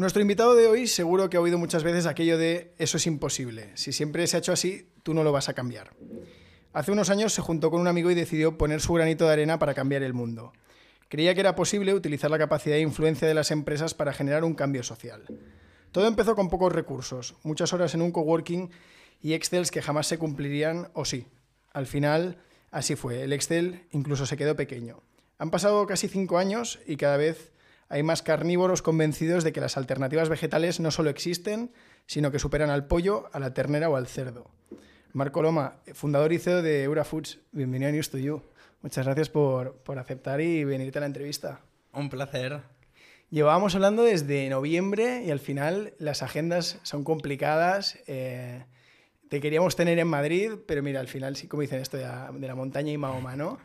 Nuestro invitado de hoy seguro que ha oído muchas veces aquello de eso es imposible. Si siempre se ha hecho así, tú no lo vas a cambiar. Hace unos años se juntó con un amigo y decidió poner su granito de arena para cambiar el mundo. Creía que era posible utilizar la capacidad e influencia de las empresas para generar un cambio social. Todo empezó con pocos recursos, muchas horas en un coworking y Excels que jamás se cumplirían o sí. Al final, así fue. El Excel incluso se quedó pequeño. Han pasado casi cinco años y cada vez hay más carnívoros convencidos de que las alternativas vegetales no solo existen, sino que superan al pollo, a la ternera o al cerdo. Marco Loma, fundador y CEO de Eurafoods, bienvenido a News to You. Muchas gracias por, por aceptar y venirte a la entrevista. Un placer. Llevábamos hablando desde noviembre y al final las agendas son complicadas. Eh, te queríamos tener en Madrid, pero mira, al final sí, como dicen esto de la, de la montaña y Mahoma, ¿no?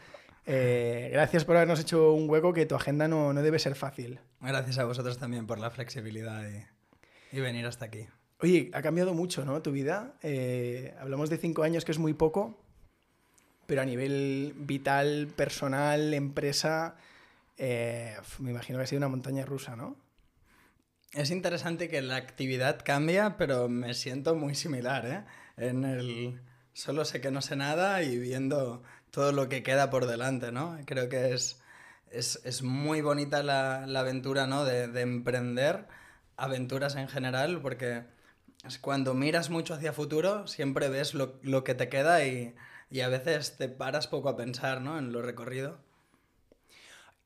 Eh, gracias por habernos hecho un hueco que tu agenda no, no, debe ser fácil. Gracias a vosotros también por la flexibilidad y, y venir hasta aquí. Oye, ha cambiado mucho, ¿no? Tu vida. Eh, hablamos de cinco años, que es muy poco, pero a nivel vital, personal, empresa, eh, me imagino que ha sido una montaña rusa, ¿no? Es interesante que la actividad cambia, pero me siento muy similar, ¿eh? En el solo sé que no sé nada y viendo todo lo que queda por delante, ¿no? Creo que es, es, es muy bonita la, la aventura, ¿no? De, de, emprender aventuras en general, porque cuando miras mucho hacia futuro, siempre ves lo, lo que te queda y, y, a veces te paras poco a pensar, ¿no? En lo recorrido.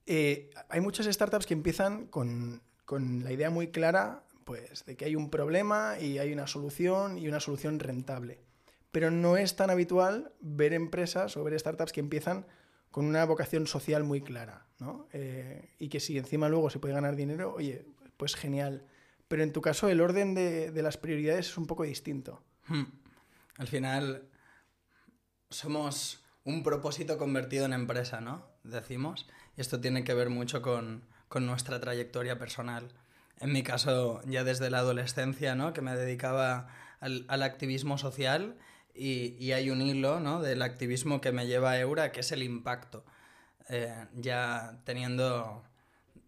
Eh, hay muchas startups que empiezan con, con la idea muy clara, pues, de que hay un problema y hay una solución y una solución rentable pero no es tan habitual ver empresas o ver startups que empiezan con una vocación social muy clara, ¿no? Eh, y que si encima luego se puede ganar dinero, oye, pues genial. Pero en tu caso el orden de, de las prioridades es un poco distinto. Hmm. Al final somos un propósito convertido en empresa, ¿no? Decimos. Y esto tiene que ver mucho con, con nuestra trayectoria personal. En mi caso, ya desde la adolescencia, ¿no? Que me dedicaba al, al activismo social y, y, hay un hilo ¿no? del activismo que me lleva a Eura, que es el impacto. Eh, ya teniendo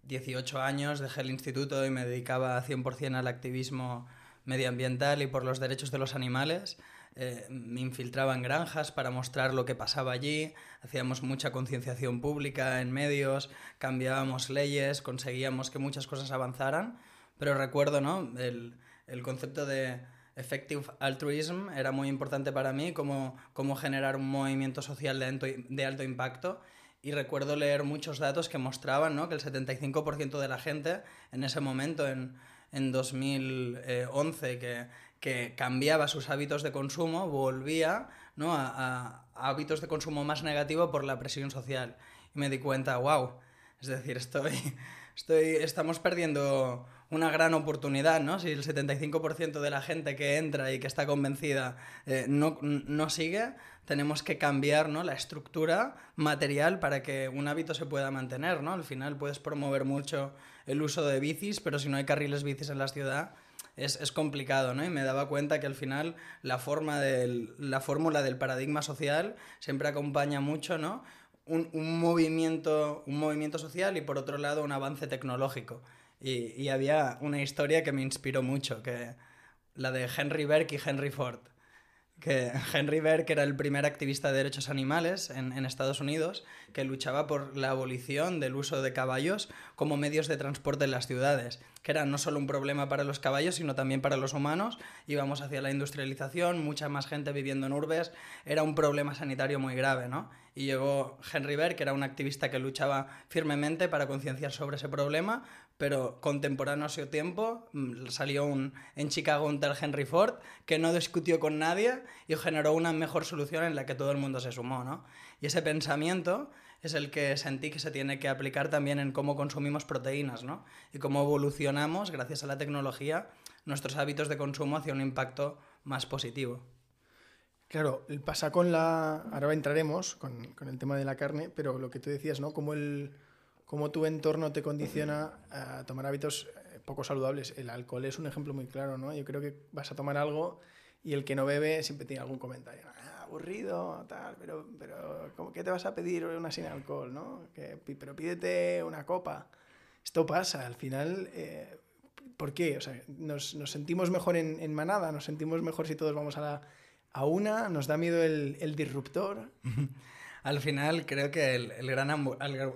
18 años dejé el instituto y me dedicaba 100% al activismo medioambiental y por los derechos de los animales. Eh, me infiltraba en granjas para mostrar lo que pasaba allí, hacíamos mucha concienciación pública en medios, cambiábamos leyes, conseguíamos que muchas cosas avanzaran, pero recuerdo ¿no? el, el concepto de Effective Altruism era muy importante para mí, cómo, cómo generar un movimiento social de alto, de alto impacto. Y recuerdo leer muchos datos que mostraban ¿no? que el 75% de la gente en ese momento, en, en 2011, que, que cambiaba sus hábitos de consumo, volvía ¿no? a, a, a hábitos de consumo más negativos por la presión social. Y me di cuenta, wow, es decir, estoy, estoy, estamos perdiendo una gran oportunidad, ¿no? Si el 75% de la gente que entra y que está convencida eh, no, no, sigue, tenemos que cambiar ¿no? la estructura material para que un hábito se pueda mantener, ¿no? Al final puedes promover mucho el uso de bicis, pero si no hay carriles bicis en la ciudad, es, es, complicado, ¿no? Y me daba cuenta que al final la, forma del, la fórmula del paradigma social siempre acompaña mucho, ¿no? Un, un, movimiento, un movimiento social y por otro lado un avance tecnológico. Y, había una historia que me inspiró mucho, que la de Henry Berk y Henry Ford. Que Henry Berk era el primer activista de derechos animales en, en, Estados Unidos que luchaba por la abolición del uso de caballos como medios de transporte en las ciudades, que era no solo un problema para los caballos, sino también para los humanos. Íbamos hacia la industrialización, mucha más gente viviendo en urbes, era un problema sanitario muy grave, ¿no? y llegó Henry Berg, que era un activista que luchaba firmemente para concienciar sobre ese problema, pero contemporáneo a su tiempo mm, salió un, en Chicago un tal Henry Ford que no discutió con nadie y generó una mejor solución en la que todo el mundo se sumó, ¿no? Y ese pensamiento es el que sentí que se tiene que aplicar también en cómo consumimos proteínas, ¿no? Y cómo evolucionamos, gracias a la tecnología, nuestros hábitos de consumo hacia un impacto más positivo. Claro, pasa con la... Ahora entraremos con, con, el tema de la carne, pero lo que tú decías, ¿no? Cómo, el, cómo tu entorno te condiciona a tomar hábitos eh, poco saludables. El alcohol es un ejemplo muy claro, ¿no? Yo creo que vas a tomar algo y el que no bebe siempre tiene algún comentario. Ah, aburrido, tal, pero, pero ¿cómo, ¿qué te vas a pedir una sin alcohol, no? Que, pero pídete una copa. Esto pasa, al final... Eh, ¿Por qué? O sea, nos, sentimos mejor en, manada, nos sentimos mejor si todos vamos a, la, a una, nos da miedo el, el disruptor. Al final creo que el, el gran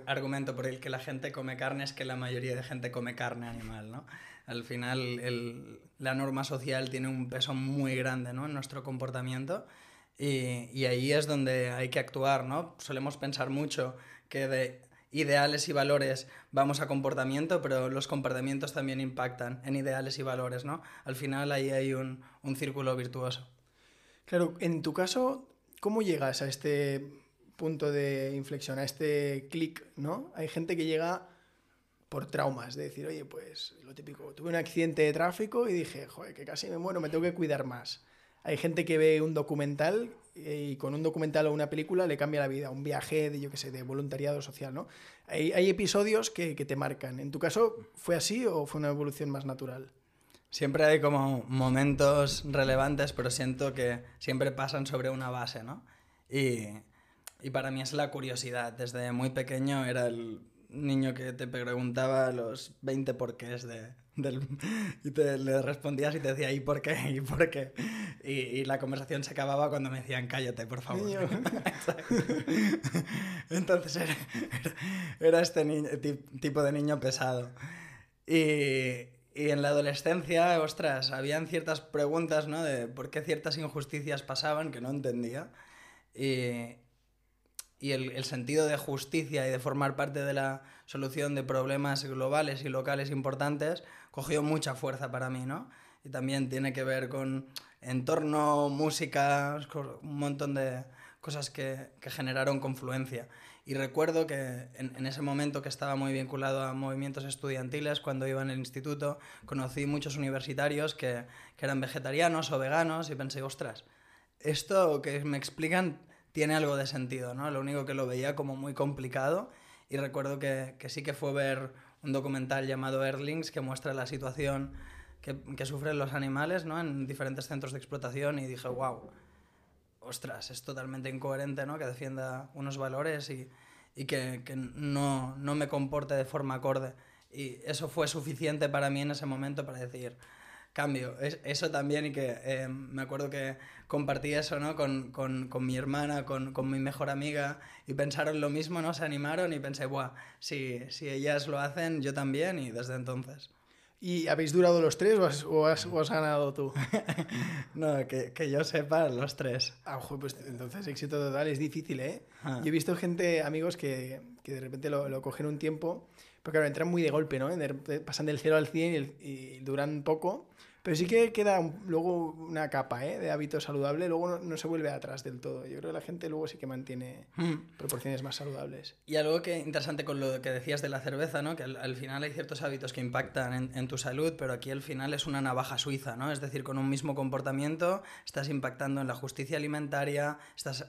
argumento por el que la gente come carne es que la mayoría de gente come carne animal, ¿no? Al final el, la norma social tiene un peso muy grande ¿no? en nuestro comportamiento y, y, ahí es donde hay que actuar, ¿no? Solemos pensar mucho que de ideales y valores vamos a comportamiento, pero los comportamientos también impactan en ideales y valores, ¿no? Al final ahí hay un, un círculo virtuoso. Claro, en tu caso, ¿cómo llegas a este punto de inflexión, a este clic, ¿no? Hay gente que llega por traumas, de decir, oye, pues lo típico, tuve un accidente de tráfico y dije, joder, que casi me muero, me tengo que cuidar más. Hay gente que ve un documental y con un documental o una película le cambia la vida, un viaje de, yo qué sé, de voluntariado social, ¿no? Hay, hay episodios que, que, te marcan. ¿En tu caso fue así o fue una evolución más natural? Siempre hay como momentos relevantes, pero siento que siempre pasan sobre una base, ¿no? Y y para mí es la curiosidad. Desde muy pequeño era el niño que te preguntaba los 20 porqués de, del, y te, le respondías y te decía ¿y por qué? ¿y por qué? Y, y la conversación se acababa cuando me decían cállate, por favor. Entonces era, era, este tipo de niño pesado. Y, y en la adolescencia, ostras, habían ciertas preguntas, ¿no? De por qué ciertas injusticias pasaban que no entendía. Y, y el, el, sentido de justicia y de formar parte de la solución de problemas globales y locales importantes cogió mucha fuerza para mí, ¿no? Y también tiene que ver con entorno, música, un montón de cosas que, que generaron confluencia. Y recuerdo que en, en, ese momento que estaba muy vinculado a movimientos estudiantiles, cuando iba en el instituto, conocí muchos universitarios que, que eran vegetarianos o veganos y pensé, ostras, esto que me explican tiene algo de sentido, ¿no? Lo único que lo veía como muy complicado y recuerdo que, que sí que fue ver un documental llamado Erlings que muestra la situación que, que, sufren los animales, ¿no? En diferentes centros de explotación y dije, wow, ostras, es totalmente incoherente, ¿no? Que defienda unos valores y, y que, que no, no me comporte de forma acorde. Y eso fue suficiente para mí en ese momento para decir, cambio. Es, eso también y que eh, me acuerdo que compartí eso ¿no? con, con, con mi hermana, con, con, mi mejor amiga y pensaron lo mismo, ¿no? Se animaron y pensé, Buah, si, si ellas lo hacen, yo también y desde entonces. ¿Y habéis durado los tres o has, o has, o has ganado tú? no, que, que, yo sepa, los tres. Ah, pues entonces éxito total es difícil, ¿eh? Ah. Yo he visto gente, amigos, que, que de repente lo, lo, cogen un tiempo, pero claro, entran muy de golpe, ¿no? Pasan del 0 al 100 y, y duran poco. Pero sí que queda luego una capa ¿eh? de hábito saludable, luego no, se vuelve atrás del todo. Yo creo que la gente luego sí que mantiene hmm. proporciones más saludables. Y algo que interesante con lo que decías de la cerveza, ¿no? que al, final hay ciertos hábitos que impactan en, tu salud, pero aquí al final es una navaja suiza, ¿no? es decir, con un mismo comportamiento estás impactando en la justicia alimentaria, estás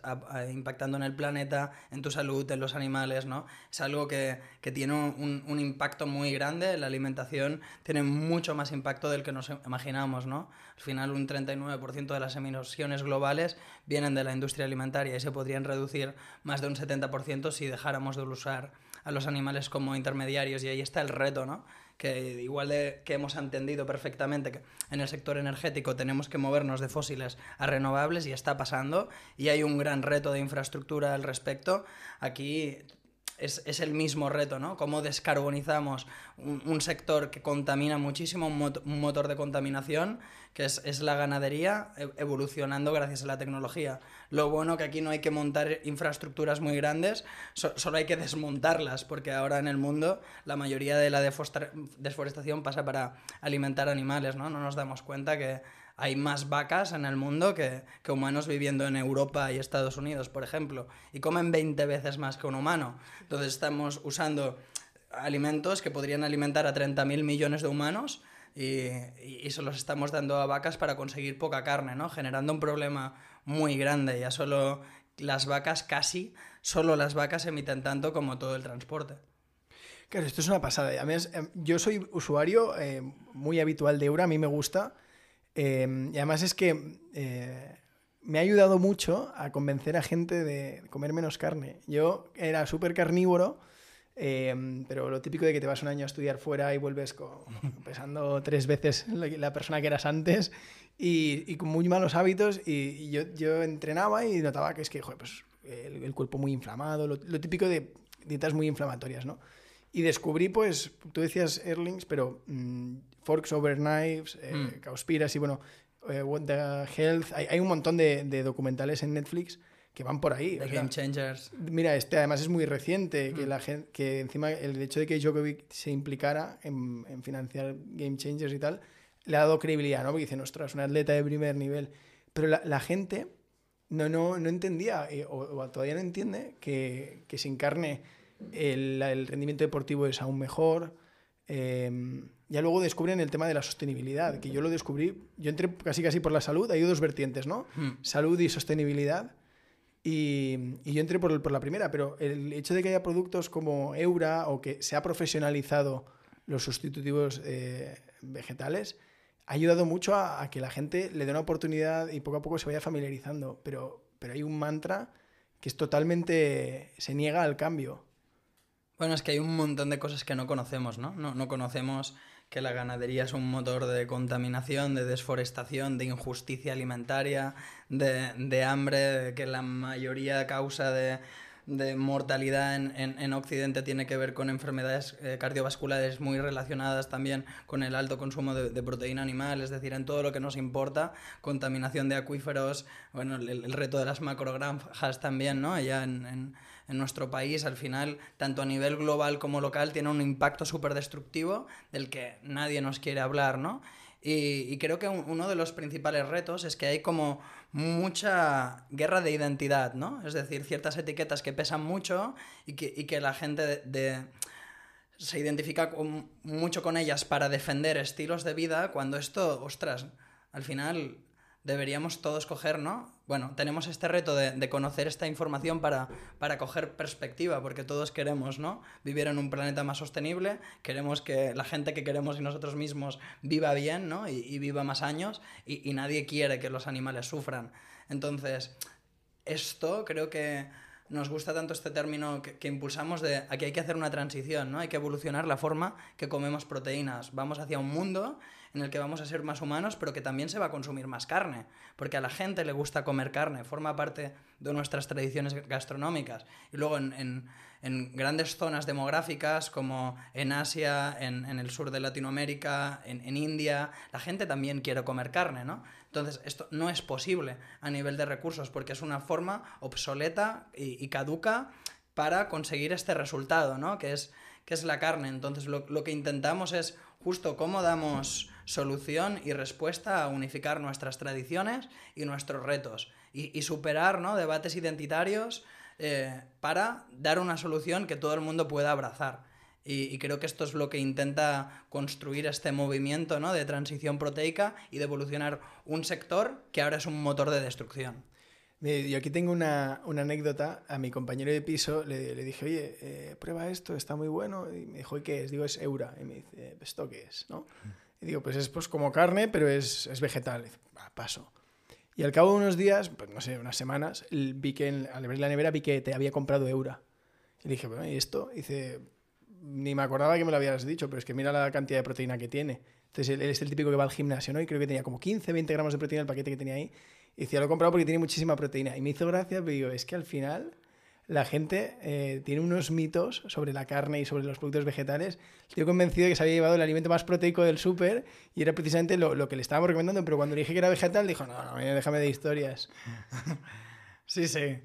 impactando en el planeta, en tu salud, en los animales, ¿no? es algo que, que tiene un, un impacto muy grande, la alimentación tiene mucho más impacto del que nos imaginamos ¿no? Al final un 39% de las emisiones globales vienen de la industria alimentaria y se podrían reducir más de un 70% si dejáramos de usar a los animales como intermediarios y ahí está el reto, ¿no? que igual de que hemos entendido perfectamente que en el sector energético tenemos que movernos de fósiles a renovables y está pasando y hay un gran reto de infraestructura al respecto. Aquí es, es, el mismo reto, ¿no? Cómo descarbonizamos un, sector que contamina muchísimo, un, motor de contaminación, que es, es la ganadería, e, evolucionando gracias a la tecnología. Lo bueno que aquí no hay que montar infraestructuras muy grandes, so, solo hay que desmontarlas, porque ahora en el mundo la mayoría de la deforestación pasa para alimentar animales, ¿no? No nos damos cuenta que hay más vacas en el mundo que, humanos viviendo en Europa y Estados Unidos, por ejemplo, y comen 20 veces más que un humano. Entonces estamos usando alimentos que podrían alimentar a 30.000 millones de humanos y, se los estamos dando a vacas para conseguir poca carne, ¿no? Generando un problema muy grande. Ya solo las vacas, casi, solo las vacas emiten tanto como todo el transporte. Claro, esto es una pasada. Em, yo soy usuario eh, muy habitual de Eura, a mí me gusta. Eh, y además es que eh, me ha ayudado mucho a convencer a gente de comer menos carne. Yo era súper carnívoro Em, pero lo típico de que te vas un año a estudiar fuera y vuelves pesando tres veces la, persona que eras antes y, con muy malos hábitos. Y, yo, yo, entrenaba y notaba que es que pues, el, cuerpo muy inflamado, lo, típico de dietas muy inflamatorias, ¿no? Y descubrí, pues, tú decías Erlings, pero mm, Forks Over Knives, eh, mm. Cowspiracy, bueno, eh, What the Health. Hay, hay un montón de, de, documentales en Netflix que van por ahí. The Game Changers. Mira, este además es muy reciente, que, mm. la gente, que encima el hecho de que Djokovic se implicara en, en, financiar Game Changers y tal, le ha dado credibilidad, ¿no? Porque dicen, ostras, un atleta de primer nivel. Pero la, la gente no, no, no entendía, eh, o, todavía no entiende, que, que sin carne el, el, rendimiento deportivo es aún mejor. Eh, ya luego descubren el tema de la sostenibilidad, que yo lo descubrí, yo entré casi casi por la salud, hay dos vertientes, ¿no? Hmm. Salud y sostenibilidad. Y, yo entré por, la primera, pero el hecho de que haya productos como Eura o que se ha profesionalizado los sustitutivos eh, vegetales ha ayudado mucho a, que la gente le dé una oportunidad y poco a poco se vaya familiarizando. Pero, pero hay un mantra que es totalmente. se niega al cambio. Bueno, es que hay un montón de cosas que no conocemos, ¿no? No, no conocemos que la ganadería es un motor de contaminación, de desforestación, de injusticia alimentaria, de, de hambre, que la mayoría causa de, de mortalidad en, en, Occidente tiene que ver con enfermedades eh, cardiovasculares muy relacionadas también con el alto consumo de, proteína animal, es decir, en todo lo que nos importa, contaminación de acuíferos, bueno, el, reto de las macrogranjas también, ¿no? Allá en nuestro país, al final, tanto a nivel global como local, tiene un impacto súper destructivo del que nadie nos quiere hablar, ¿no? Y, creo que uno de los principales retos es que hay como mucha guerra de identidad, ¿no? Es decir, ciertas etiquetas que pesan mucho y que, la gente se identifica mucho con ellas para defender estilos de vida, cuando esto, ostras, al final deberíamos todos coger, ¿no? Bueno, tenemos este reto de, conocer esta información para, para, coger perspectiva, porque todos queremos, ¿no? Vivir en un planeta más sostenible, queremos que la gente que queremos y nosotros mismos viva bien, ¿no? Y, viva más años, y, nadie quiere que los animales sufran. Entonces, esto creo que nos gusta tanto este término que, que, impulsamos de aquí hay que hacer una transición, ¿no? Hay que evolucionar la forma que comemos proteínas. Vamos hacia un mundo en el que vamos a ser más humanos, pero que también se va a consumir más carne, porque a la gente le gusta comer carne, forma parte de nuestras tradiciones gastronómicas. Y luego en, grandes zonas demográficas como en Asia, en, el sur de Latinoamérica, en, India, la gente también quiere comer carne, ¿no? Entonces, esto no es posible a nivel de recursos porque es una forma obsoleta y, caduca para conseguir este resultado, ¿no? Que es, que es la carne. Entonces, lo, lo que intentamos es justo cómo damos solución y respuesta a unificar nuestras tradiciones y nuestros retos y, superar ¿no? debates identitarios eh, para dar una solución que todo el mundo pueda abrazar. Y, creo que esto es lo que intenta construir este movimiento ¿no? de transición proteica y de evolucionar un sector que ahora es un motor de destrucción. Yo aquí tengo una, anécdota. A mi compañero de piso le, dije, oye, eh, prueba esto, está muy bueno. Y me dijo, ¿y qué es? Digo, es Eura. Y me dice, ¿esto qué es? ¿no? Y digo, pues es pues, como carne, pero es, es vegetal. Y paso. Y al cabo de unos días, pues no sé, unas semanas, vi que al abrir la nevera vi que te había comprado Eura. Y dije, bueno, ¿y esto? Y dice, ni me acordaba que me lo habías dicho, pero es que mira la cantidad de proteína que tiene. Entonces él, es el típico que va al gimnasio, ¿no? Y creo que tenía como 15, 20 gramos de proteína el paquete que tenía ahí. Y decía, lo he comprado porque tiene muchísima proteína. Y me hizo gracia, pero digo, es que al final la gente eh, tiene unos mitos sobre la carne y sobre los productos vegetales. Estoy convencido de que se había llevado el alimento más proteico del súper y era precisamente lo, que le estábamos recomendando, pero cuando dije que era vegetal, dijo, no, no, déjame de historias. sí, sí.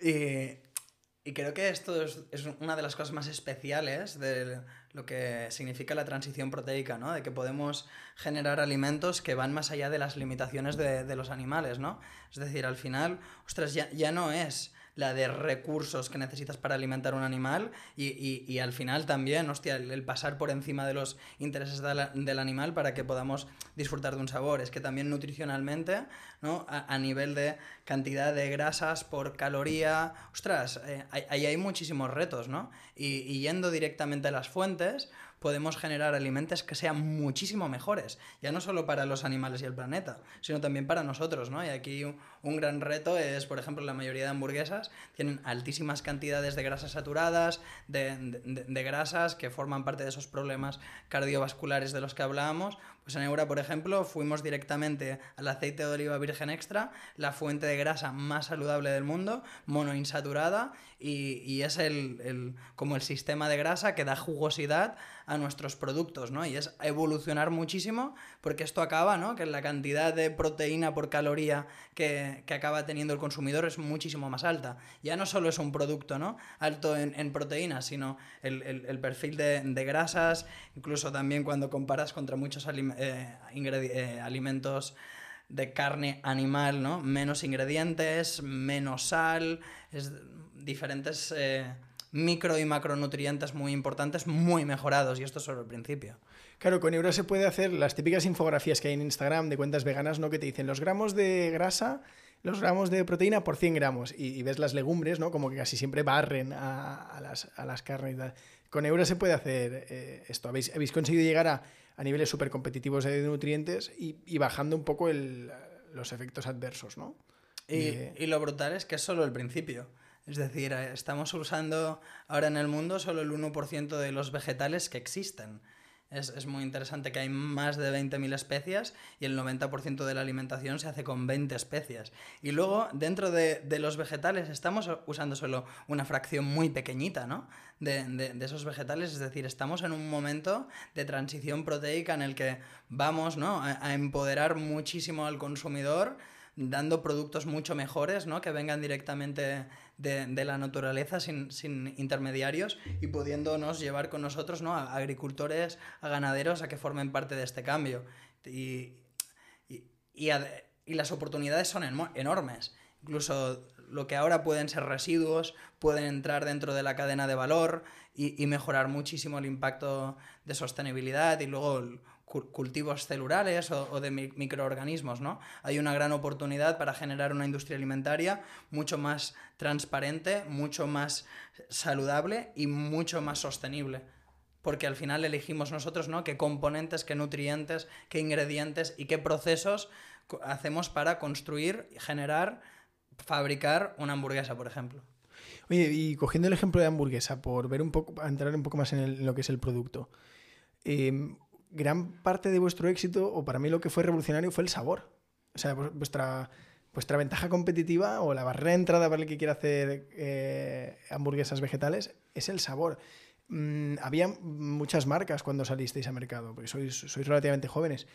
Y, creo que esto es, es, una de las cosas más especiales de lo que significa la transición proteica, ¿no? De que podemos generar alimentos que van más allá de las limitaciones de, de los animales, ¿no? Es decir, al final, ostras, ya, ya no es la de recursos que necesitas para alimentar un animal y, al final también, hostia, el, pasar por encima de los intereses del animal para que podamos disfrutar de un sabor. Es que también nutricionalmente, ¿no? A, nivel de cantidad de grasas por caloría, ostras, eh, ahí hay, muchísimos retos, ¿no? Y, yendo directamente a las fuentes, podemos generar alimentos que sean muchísimo mejores, ya no solo para los animales y el planeta, sino también para nosotros, ¿no? Y aquí un, gran reto es, por ejemplo, la mayoría de hamburguesas tienen altísimas cantidades de grasas saturadas, de, de grasas que forman parte de esos problemas cardiovasculares de los que hablábamos, pues en Eura, por ejemplo, fuimos directamente al aceite de oliva virgen extra, la fuente de grasa más saludable del mundo, monoinsaturada, y, es el, como el sistema de grasa que da jugosidad a nuestros productos, ¿no? Y es evolucionar muchísimo porque esto acaba, ¿no? Que la cantidad de proteína por caloría que, que acaba teniendo el consumidor es muchísimo más alta. Ya no solo es un producto, ¿no? Alto en, proteínas, sino el, perfil de, de, grasas, incluso también cuando comparas contra muchos eh, eh, alimentos de carne animal, ¿no? Menos ingredientes, menos sal, diferentes... Eh, micro y macronutrientes muy importantes, muy mejorados, y esto es solo el principio. Claro, con Euro se puede hacer las típicas infografías que hay en Instagram de cuentas veganas, ¿no? Que te dicen los gramos de grasa, los gramos de proteína por 100 gramos, y, ves las legumbres, ¿no? Como que casi siempre barren a, las, a las, carnes y tal. Con Euro se puede hacer eh, esto. ¿Habéis, habéis, conseguido llegar a, a niveles súper competitivos de nutrientes y, y, bajando un poco el, los efectos adversos, ¿no? Y, de... y, lo brutal es que es solo el principio. Es decir, eh, estamos usando ahora en el mundo solo el 1% de los vegetales que existen. Es, es, muy interesante que hay más de 20.000 especies y el 90% de la alimentación se hace con 20 especies. Y luego, dentro de, de, los vegetales, estamos usando solo una fracción muy pequeñita ¿no? de, de, esos vegetales. Es decir, estamos en un momento de transición proteica en el que vamos ¿no? a, a empoderar muchísimo al consumidor dando productos mucho mejores, ¿no? Que vengan directamente de, la naturaleza sin, sin, intermediarios y pudiéndonos llevar con nosotros ¿no? a agricultores, a ganaderos a que formen parte de este cambio. Y, y, y las oportunidades son enormes. Incluso lo que ahora pueden ser residuos, pueden entrar dentro de la cadena de valor y, y mejorar muchísimo el impacto de sostenibilidad y luego cultivos celulares o, de microorganismos, ¿no? Hay una gran oportunidad para generar una industria alimentaria mucho más transparente, mucho más saludable y mucho más sostenible. Porque al final elegimos nosotros, ¿no? Qué componentes, qué nutrientes, qué ingredientes y qué procesos hacemos para construir, generar, fabricar una hamburguesa, por ejemplo. Oye, y cogiendo el ejemplo de hamburguesa, por ver un poco, entrar un poco más en, lo que es el producto. Eh, gran parte de vuestro éxito, o para mí lo que fue revolucionario, fue el sabor. O sea, vuestra, vuestra ventaja competitiva o la barrera de entrada para el que quiera hacer eh, hamburguesas vegetales es el sabor. Mm, había muchas marcas cuando salisteis a mercado, porque sois, sois relativamente jóvenes,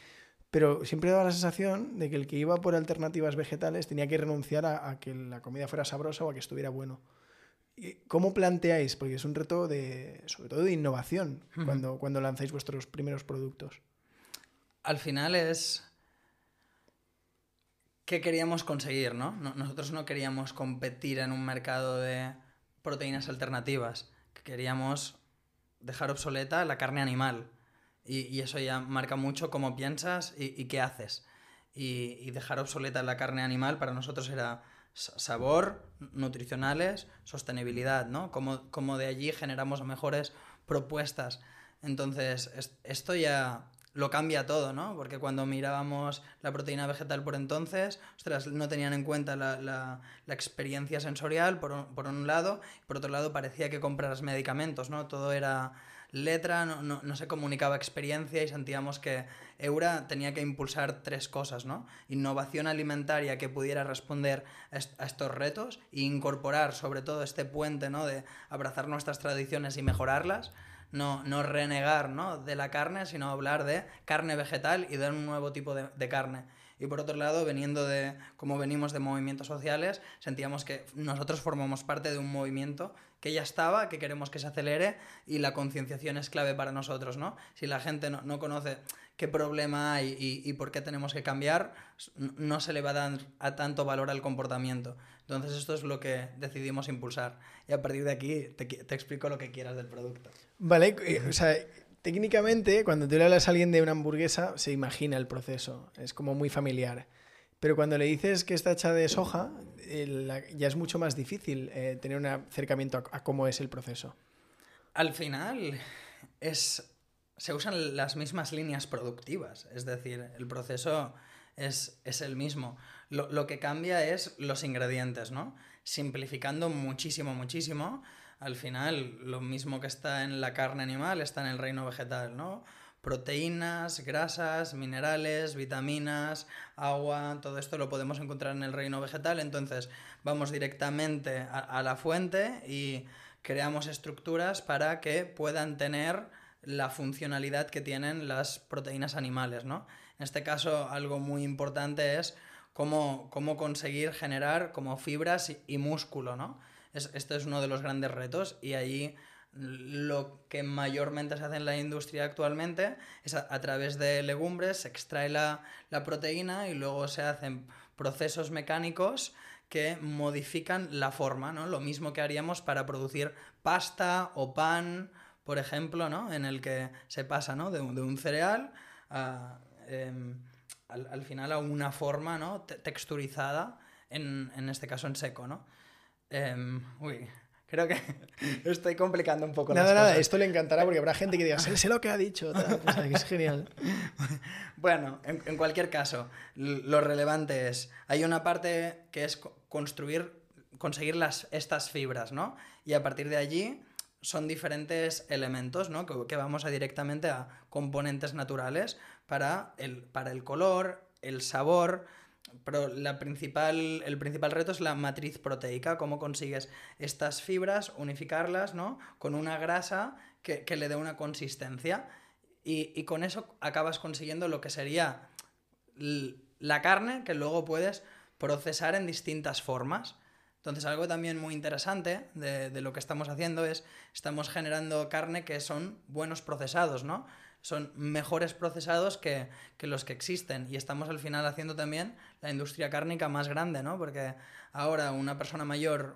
pero siempre daba la sensación de que el que iba por alternativas vegetales tenía que renunciar a, a que la comida fuera sabrosa o a que estuviera bueno. ¿Cómo planteáis? Porque es un reto de, sobre todo de innovación uh -huh. cuando, cuando lanzáis vuestros primeros productos. Al final es qué queríamos conseguir, ¿no? Nosotros no queríamos competir en un mercado de proteínas alternativas. Queríamos dejar obsoleta la carne animal. Y, y eso ya marca mucho cómo piensas y, y qué haces. Y, y dejar obsoleta la carne animal para nosotros era sabor, nutricionales, sostenibilidad, ¿no? Como, como de allí generamos mejores propuestas. Entonces, es, esto ya lo cambia todo, ¿no? Porque cuando mirábamos la proteína vegetal por entonces, ostras, no tenían en cuenta la, la, experiencia sensorial, por un, por un lado, por otro lado parecía que compras medicamentos, ¿no? Todo era letra, no, no, no, se comunicaba experiencia y sentíamos que Eura tenía que impulsar tres cosas, ¿no? Innovación alimentaria que pudiera responder a, est a estos retos e incorporar sobre todo este puente, ¿no? De abrazar nuestras tradiciones y mejorarlas. No, no renegar ¿no? de la carne, sino hablar de carne vegetal y de un nuevo tipo de, de carne. Y por otro lado, veniendo de, como venimos de movimientos sociales, sentíamos que nosotros formamos parte de un movimiento que ya estaba, que queremos que se acelere y la concienciación es clave para nosotros, ¿no? Si la gente no, no conoce qué problema hay y, y, por qué tenemos que cambiar, no se le va a dar a tanto valor al comportamiento. Entonces esto es lo que decidimos impulsar. Y a partir de aquí te, te explico lo que quieras del producto. Vale, o sea, técnicamente cuando tú le hablas a alguien de una hamburguesa se imagina el proceso, es como muy familiar. Pero cuando le dices que está hecha de soja, eh, ya es mucho más difícil eh, tener un acercamiento a, cómo es el proceso. Al final es se usan las mismas líneas productivas, es decir, el proceso es, el mismo. Lo, lo, que cambia es los ingredientes, ¿no? Simplificando muchísimo, muchísimo. Al final, lo mismo que está en la carne animal está en el reino vegetal, ¿no? proteínas, grasas, minerales, vitaminas, agua, todo esto lo podemos encontrar en el reino vegetal. Entonces vamos directamente a, la fuente y creamos estructuras para que puedan tener la funcionalidad que tienen las proteínas animales, ¿no? En este caso, algo muy importante es cómo, cómo conseguir generar como fibras y, músculo, ¿no? Es, este es uno de los grandes retos y ahí lo que mayormente se hace en la industria actualmente es a, través de legumbres, se extrae la, proteína y luego se hacen procesos mecánicos que modifican la forma, ¿no? Lo mismo que haríamos para producir pasta o pan, por ejemplo, ¿no? En el que se pasa, ¿no? De, un cereal em, al, final a una forma, ¿no? texturizada, en, este caso en seco, ¿no? Em, uy, Creo que estoy complicando un poco nada, Nada, esto le encantará porque habrá gente que diga, sé, lo que ha dicho, es genial. bueno, en, cualquier caso, lo relevante es, hay una parte que es construir, conseguir las, estas fibras, ¿no? Y a partir de allí son diferentes elementos, ¿no? Que, que vamos a directamente a componentes naturales para el, para el color, el sabor, pero la principal, el principal reto es la matriz proteica, cómo consigues estas fibras, unificarlas, ¿no? Con una grasa que, le dé una consistencia. Y, con eso acabas consiguiendo lo que sería la carne que luego puedes procesar en distintas formas. Entonces, algo también muy interesante de, de, lo que estamos haciendo es, estamos generando carne que son buenos procesados, ¿no? Son mejores procesados que, los que existen. Y estamos al final haciendo también la industria cárnica más grande, ¿no? Porque ahora una persona mayor,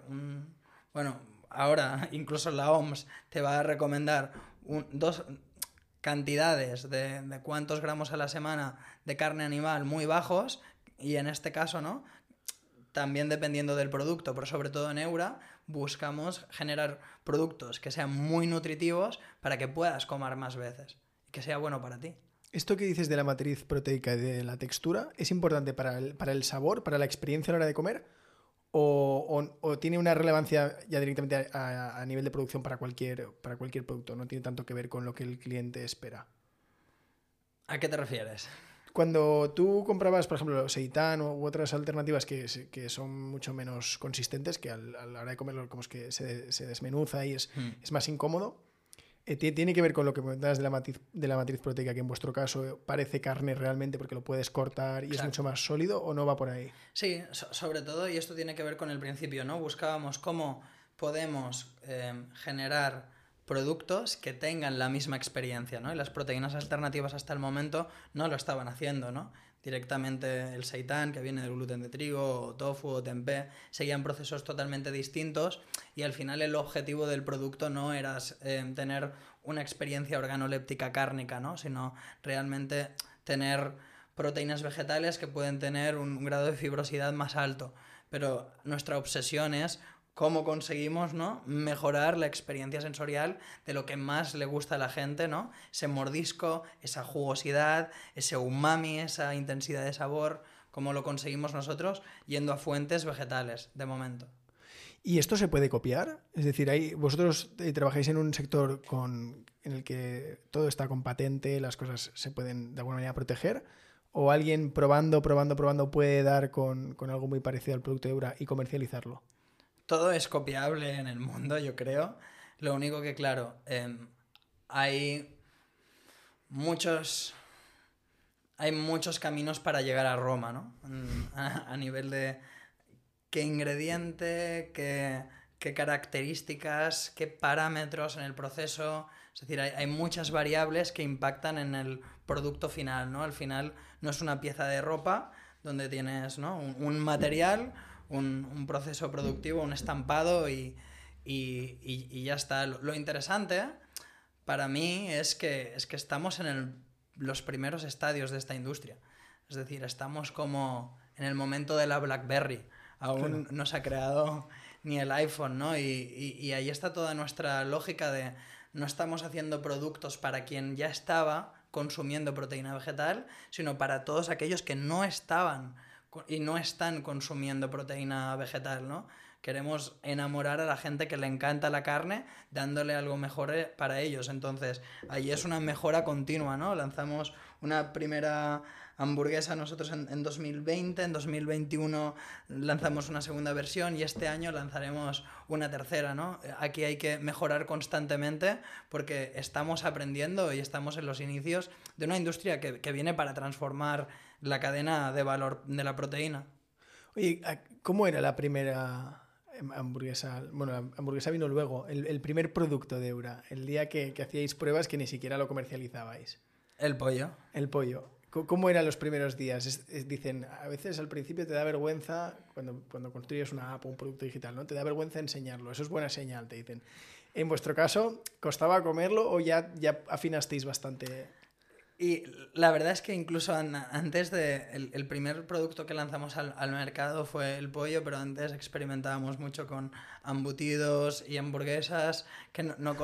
bueno, ahora incluso la OMS te va a recomendar dos cantidades de, de cuántos gramos a la semana de carne animal muy bajos y en este caso, ¿no? También dependiendo del producto, pero sobre todo en Eura, buscamos generar productos que sean muy nutritivos para que puedas comer más veces que sea bueno para ti. Esto que dices de la matriz proteica y de la textura, ¿es importante para el, para el sabor, para la experiencia a la hora de comer? O, o, tiene una relevancia ya directamente a, a, nivel de producción para cualquier, para cualquier producto? No tiene tanto que ver con lo que el cliente espera. ¿A qué te refieres? Cuando tú comprabas, por ejemplo, seitan u otras alternativas que, que son mucho menos consistentes, que a la hora de comerlo como es que se, se desmenuza y es, hmm. es más incómodo, tiene que ver con lo que comentabas de la, matriz, de la matriz proteica, que en vuestro caso parece carne realmente porque lo puedes cortar y es mucho más sólido, o no va por ahí? Sí, sobre todo, y esto tiene que ver con el principio, ¿no? Buscábamos cómo podemos eh, generar productos que tengan la misma experiencia, ¿no? Y las proteínas alternativas hasta el momento no lo estaban haciendo, ¿no? Directamente el seitán, que viene del gluten de trigo, o tofu o tempeh, seguían procesos totalmente distintos y al final el objetivo del producto no era eh, tener una experiencia organoléptica cárnica, ¿no? sino realmente tener proteínas vegetales que pueden tener un grado de fibrosidad más alto. Pero nuestra obsesión es cómo conseguimos ¿no? mejorar la experiencia sensorial de lo que más le gusta a la gente, ¿no? Ese mordisco, esa jugosidad, ese umami, esa intensidad de sabor, cómo lo conseguimos nosotros yendo a fuentes vegetales, de momento. ¿Y esto se puede copiar? Es decir, hay, vosotros eh, trabajáis en un sector con, en el que todo está con patente, las cosas se pueden de alguna manera proteger, o alguien probando, probando, probando puede dar con, con algo muy parecido al producto de Eura y comercializarlo todo es copiable en el mundo, yo creo. Lo único que, claro, em, hay muchos. Hay muchos caminos para llegar a Roma, ¿no? A, nivel de qué ingrediente, qué, qué, características, qué parámetros en el proceso. Es decir, hay, muchas variables que impactan en el producto final, ¿no? Al final no es una pieza de ropa donde tienes ¿no? un material, un, proceso productivo, un estampado y, ya está. Lo, interesante para mí es que, es que estamos en los primeros estadios de esta industria. Es decir, estamos como en el momento de la BlackBerry. Aún no se ha creado ni el iPhone, ¿no? Y, ahí está toda nuestra lógica de no estamos haciendo productos para quien ya estaba consumiendo proteína vegetal, sino para todos aquellos que no estaban y no están consumiendo proteína vegetal, ¿no? Queremos enamorar a la gente que le encanta la carne dándole algo mejor eh, para ellos. Entonces, ahí es una mejora continua, ¿no? Lanzamos una primera hamburguesa nosotros en, en 2020, en 2021 lanzamos una segunda versión y este año lanzaremos una tercera, ¿no? Aquí hay que mejorar constantemente porque estamos aprendiendo y estamos en los inicios de una industria que, que viene para transformar la cadena de valor de la proteína. Oye, ¿cómo era la primera hamburguesa? Bueno, la hamburguesa vino luego, el, el primer producto de Eura, el día que, que hacíais pruebas que ni siquiera lo comercializabais. El pollo. El pollo. ¿Cómo eran los primeros días? dicen, a veces al principio te da vergüenza, cuando, cuando construyes una app o un producto digital, ¿no? Te da vergüenza enseñarlo. Eso es buena señal, te dicen. En vuestro caso, ¿costaba comerlo o ya, ya afinasteis bastante y la verdad es que incluso antes de el, primer producto que lanzamos al, al, mercado fue el pollo, pero antes experimentábamos mucho con embutidos y hamburguesas que no, no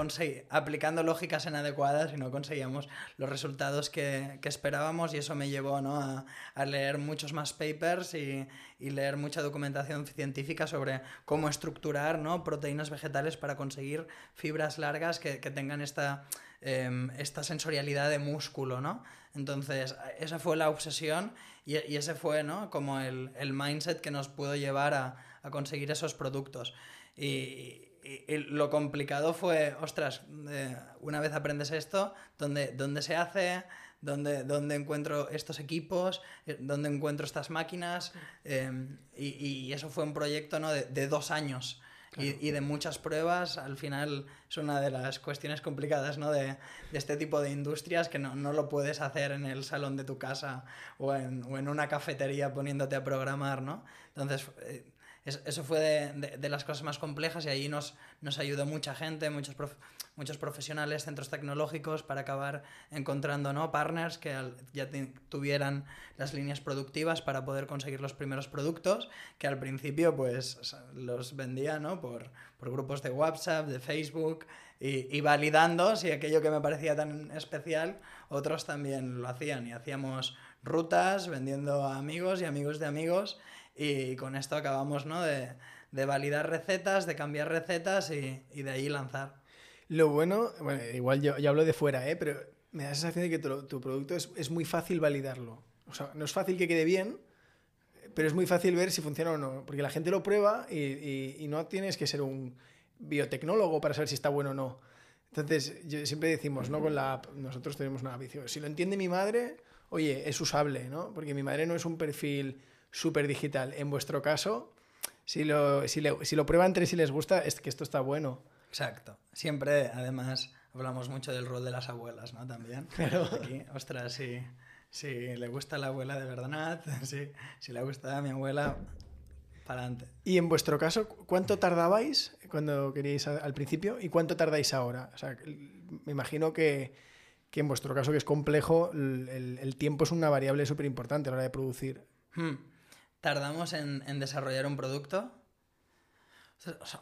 aplicando lógicas inadecuadas y no conseguíamos los resultados que, que esperábamos y eso me llevó ¿no? a, a, leer muchos más papers y, y, leer mucha documentación científica sobre cómo estructurar ¿no? proteínas vegetales para conseguir fibras largas que, que tengan esta Em, esta sensorialidad de músculo, ¿no? Entonces, esa fue la obsesión y, ese fue, ¿no? Como el, mindset que nos pudo llevar a, conseguir esos productos. Y, lo complicado fue, ostras, una vez aprendes esto, ¿dónde, dónde se hace? ¿Dónde, ¿Dónde, encuentro estos equipos? ¿Dónde encuentro estas máquinas? Em, y, eso fue un proyecto ¿no? de, de dos años y, de muchas pruebas, al final es una de las cuestiones complicadas ¿no? de, de este tipo de industrias que no, no, lo puedes hacer en el salón de tu casa o en, o en una cafetería poniéndote a programar, ¿no? Entonces, eh, eso fue de, de, las cosas más complejas y ahí nos, nos ayudó mucha gente, muchos, muchos profesionales, centros tecnológicos para acabar encontrando ¿no? partners que ya tuvieran las líneas productivas para poder conseguir los primeros productos que al principio pues los vendía ¿no? por, por grupos de WhatsApp, de Facebook y, y validando si aquello que me parecía tan especial otros también lo hacían y hacíamos rutas vendiendo a amigos y amigos de amigos y con esto acabamos, ¿no? De, de validar recetas, de cambiar recetas y, y, de ahí lanzar. Lo bueno, bueno, igual yo, yo hablo de fuera, ¿eh? Pero me da la sensación de que tu, producto es, es, muy fácil validarlo. O sea, no es fácil que quede bien, pero es muy fácil ver si funciona o no. Porque la gente lo prueba y, y, no tienes que ser un biotecnólogo para saber si está bueno o no. Entonces, siempre decimos, ¿no? Con la app, nosotros tenemos una app. Si lo entiende mi madre, oye, es usable, ¿no? Porque mi madre no es un perfil súper digital. En vuestro caso, si lo, si, le, si lo prueban tres y les gusta, es que esto está bueno. Exacto. Siempre, además, hablamos mucho del rol de las abuelas, ¿no? También. Claro. Aquí, ostras, si, si le gusta la abuela de verdad, si, si le gusta a mi abuela, para adelante. Y en vuestro caso, ¿cuánto tardabais cuando queríais al principio y cuánto tardáis ahora? O sea, me imagino que, que en vuestro caso, que es complejo, el, el tiempo es una variable súper importante a la hora de producir. Hmm tardamos en, en desarrollar un producto.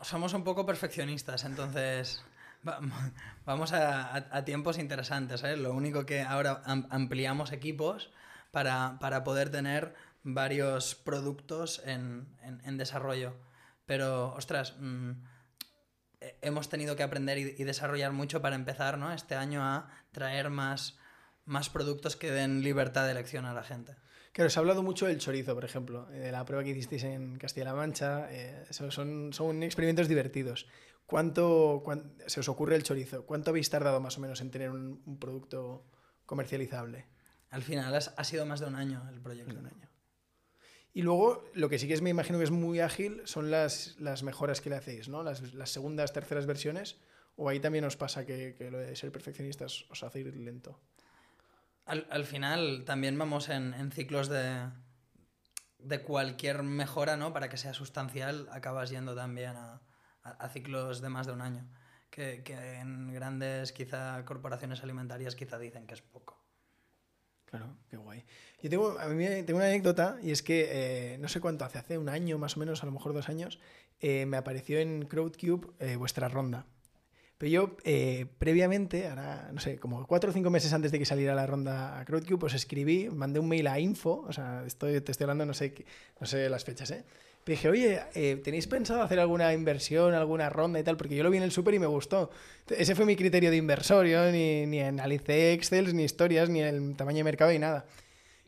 Somos un poco perfeccionistas, entonces vamos a, a, tiempos interesantes. ¿eh? Lo único que ahora ampliamos equipos para, para, poder tener varios productos en, en, desarrollo. Pero, ostras, mmm, hemos tenido que aprender y, y, desarrollar mucho para empezar ¿no? este año a traer más, más productos que den libertad de elección a la gente. Claro, se ha hablado mucho del chorizo, por ejemplo, de la prueba que hicisteis en Castilla-La Mancha. Eh, son, son experimentos divertidos. ¿Cuánto, se os ocurre el chorizo? ¿Cuánto habéis tardado más o menos en tener un, un producto comercializable? Al final ha sido más de un año el proyecto. De un año. Y luego, lo que sí que es, me imagino que es muy ágil son las, las mejoras que le hacéis, ¿no? Las, las, segundas, terceras versiones. ¿O ahí también os pasa que, que lo de ser perfeccionistas os hace ir lento? Al, al final también vamos en, en ciclos de, de cualquier mejora, ¿no? Para que sea sustancial, acabas yendo también a, a, ciclos de más de un año. Que, que, en grandes, quizá, corporaciones alimentarias quizá dicen que es poco. Claro, qué guay. Yo tengo, a tengo una anécdota y es que eh, no sé cuánto hace, hace un año más o menos, a lo mejor dos años, eh, me apareció en Crowdcube eh, vuestra ronda Pero yo, eh, previamente, ahora, no sé, como cuatro o cinco meses antes de que saliera la ronda a CrowdCube, pues escribí, mandé un mail a info, o sea, estoy, te estoy hablando, no sé, no sé las fechas, ¿eh? Dije, oye, eh, ¿tenéis pensado hacer alguna inversión, alguna ronda y tal? Porque yo lo vi en el súper y me gustó. Ese fue mi criterio de inversor, yo ni, ni analicé Excel, ni historias, ni el tamaño de mercado, ni nada.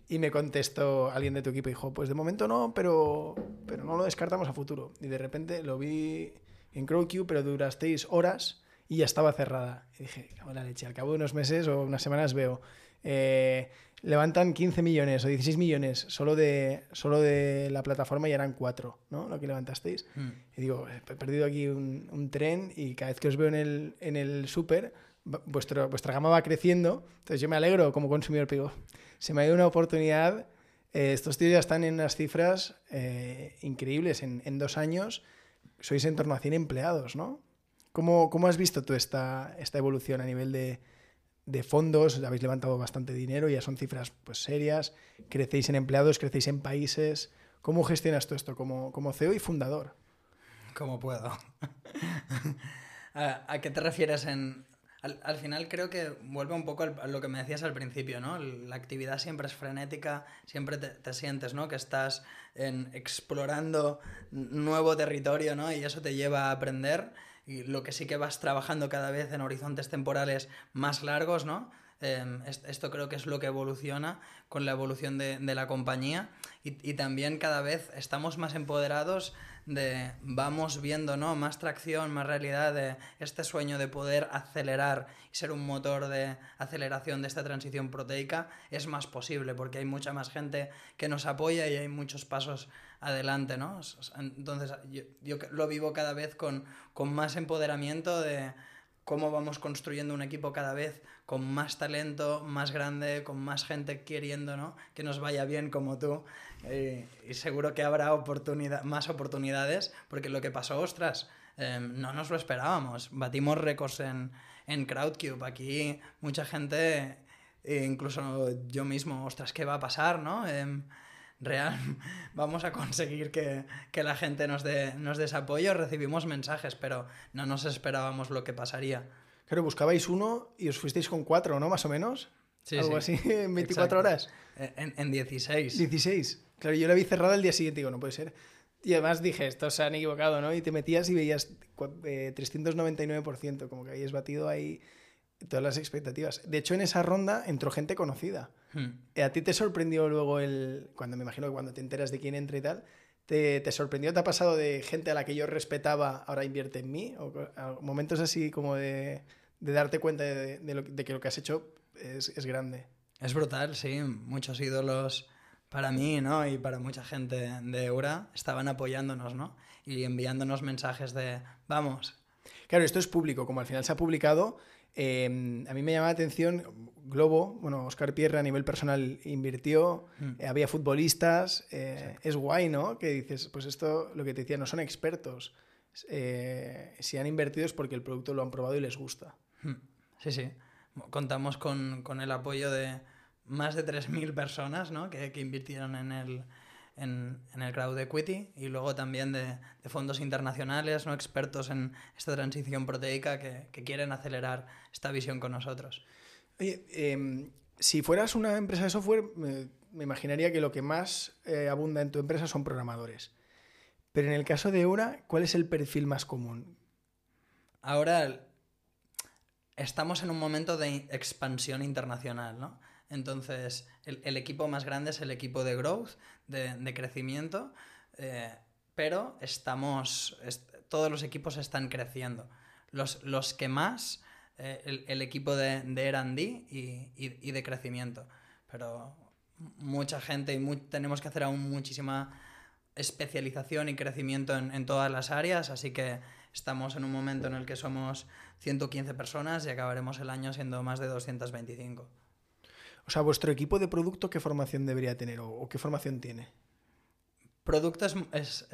Y me contestó alguien de tu equipo y dijo, pues de momento no, pero, pero no lo descartamos a futuro. Y de repente lo vi en CrowdCube, pero durasteis horas y ya estaba cerrada. Y dije, la leche, al cabo de unos meses o unas semanas veo, eh, levantan 15 millones o 16 millones solo de, solo de la plataforma y eran 4, ¿no? Lo que levantasteis. Hmm. Y digo, he perdido aquí un, un, tren y cada vez que os veo en el, en el súper, vuestra gama va creciendo. Entonces yo me alegro como consumidor, pero se me ha ido una oportunidad. Eh, estos tíos ya están en unas cifras eh, increíbles. En, en, dos años sois en torno a 100 empleados, ¿no? ¿Cómo, cómo has visto tú esta, esta evolución a nivel de, de fondos? Habéis levantado bastante dinero, ya son cifras pues, serias. Crecéis en empleados, crecéis en países. ¿Cómo gestionas tú esto como, como CEO y fundador? ¿Cómo puedo? ¿A, qué te refieres en, al, final creo que vuelve un poco a lo que me decías al principio, ¿no? La actividad siempre es frenética, siempre te, sientes, ¿no? Que estás en, explorando nuevo territorio, ¿no? Y eso te lleva a aprender. Y lo que sí que vas trabajando cada vez en horizontes temporales más largos, ¿no? Em, esto creo que es lo que evoluciona con la evolución de, la compañía y, y, también cada vez estamos más empoderados de vamos viendo ¿no? más tracción, más realidad de este sueño de poder acelerar y ser un motor de aceleración de esta transición proteica es más posible porque hay mucha más gente que nos apoya y hay muchos pasos adelante, ¿no? Entonces yo, yo lo vivo cada vez con, con más empoderamiento de cómo vamos construyendo un equipo cada vez con más talento, más grande, con más gente queriendo ¿no? que nos vaya bien como tú. Eh, y seguro que habrá oportunidad, más oportunidades, porque lo que pasó, ostras, em, no nos lo esperábamos. Batimos récords en, en Crowdcube. Aquí mucha gente, e incluso yo mismo, ostras, ¿qué va a pasar? ¿no? Em, real, vamos a conseguir que, que la gente nos dé, nos dé apoyo. Recibimos mensajes, pero no nos esperábamos lo que pasaría. Claro, buscabais uno y os fuisteis con cuatro, ¿no? Más o menos. Sí, Algo así, en 24 horas. En, en 16. 16. Claro, yo la vi cerrada el día siguiente y digo, no puede ser. Y además dije, estos se han equivocado, ¿no? Y te metías y veías eh, 399%, como que habías batido ahí todas las expectativas. De hecho, en esa ronda entró gente conocida. Hmm. ¿A ti te sorprendió luego el. Cuando me imagino que cuando te enteras de quién entra y tal, ¿te, te sorprendió? ¿Te ha pasado de gente a la que yo respetaba ahora invierte en mí? ¿O momentos así como de, de darte cuenta de, de, lo, de, que lo que has hecho es, es grande? Es brutal, sí. Muchos ídolos para mí, ¿no? Y para mucha gente de Eura estaban apoyándonos, ¿no? Y enviándonos mensajes de, vamos. Claro, esto es público, como al final se ha publicado. Eh, a mí me llama la atención, Globo, bueno, Oscar Pierre a nivel personal invirtió, mm. eh, había futbolistas, eh, es guay, ¿no? Que dices, pues esto, lo que te decía, no son expertos. si han invertido es porque el producto lo han probado y les gusta. Mm. Sí, sí. Contamos con, con el apoyo de, más de 3.000 personas ¿no? que, que, invirtieron en el, en, en, el crowd equity y luego también de, de, fondos internacionales, ¿no? expertos en esta transición proteica que, que quieren acelerar esta visión con nosotros. Oye, eh, si fueras una empresa de software, me, me imaginaría que lo que más eh, abunda en tu empresa son programadores. Pero en el caso de Eura, ¿cuál es el perfil más común? Ahora estamos en un momento de expansión internacional, ¿no? Entonces, el, equipo más grande es el equipo de growth, de, crecimiento, eh, pero estamos, est todos los equipos están creciendo. Los, los que más, eh, el, equipo de, de R&D y, y, de crecimiento. Pero mucha gente y tenemos que hacer aún muchísima especialización y crecimiento en, en todas las áreas, así que estamos en un momento en el que somos 115 personas y acabaremos el año siendo más de 225. O sea, vuestro equipo de producto, ¿qué formación debería tener o, qué formación tiene? Producto es, es,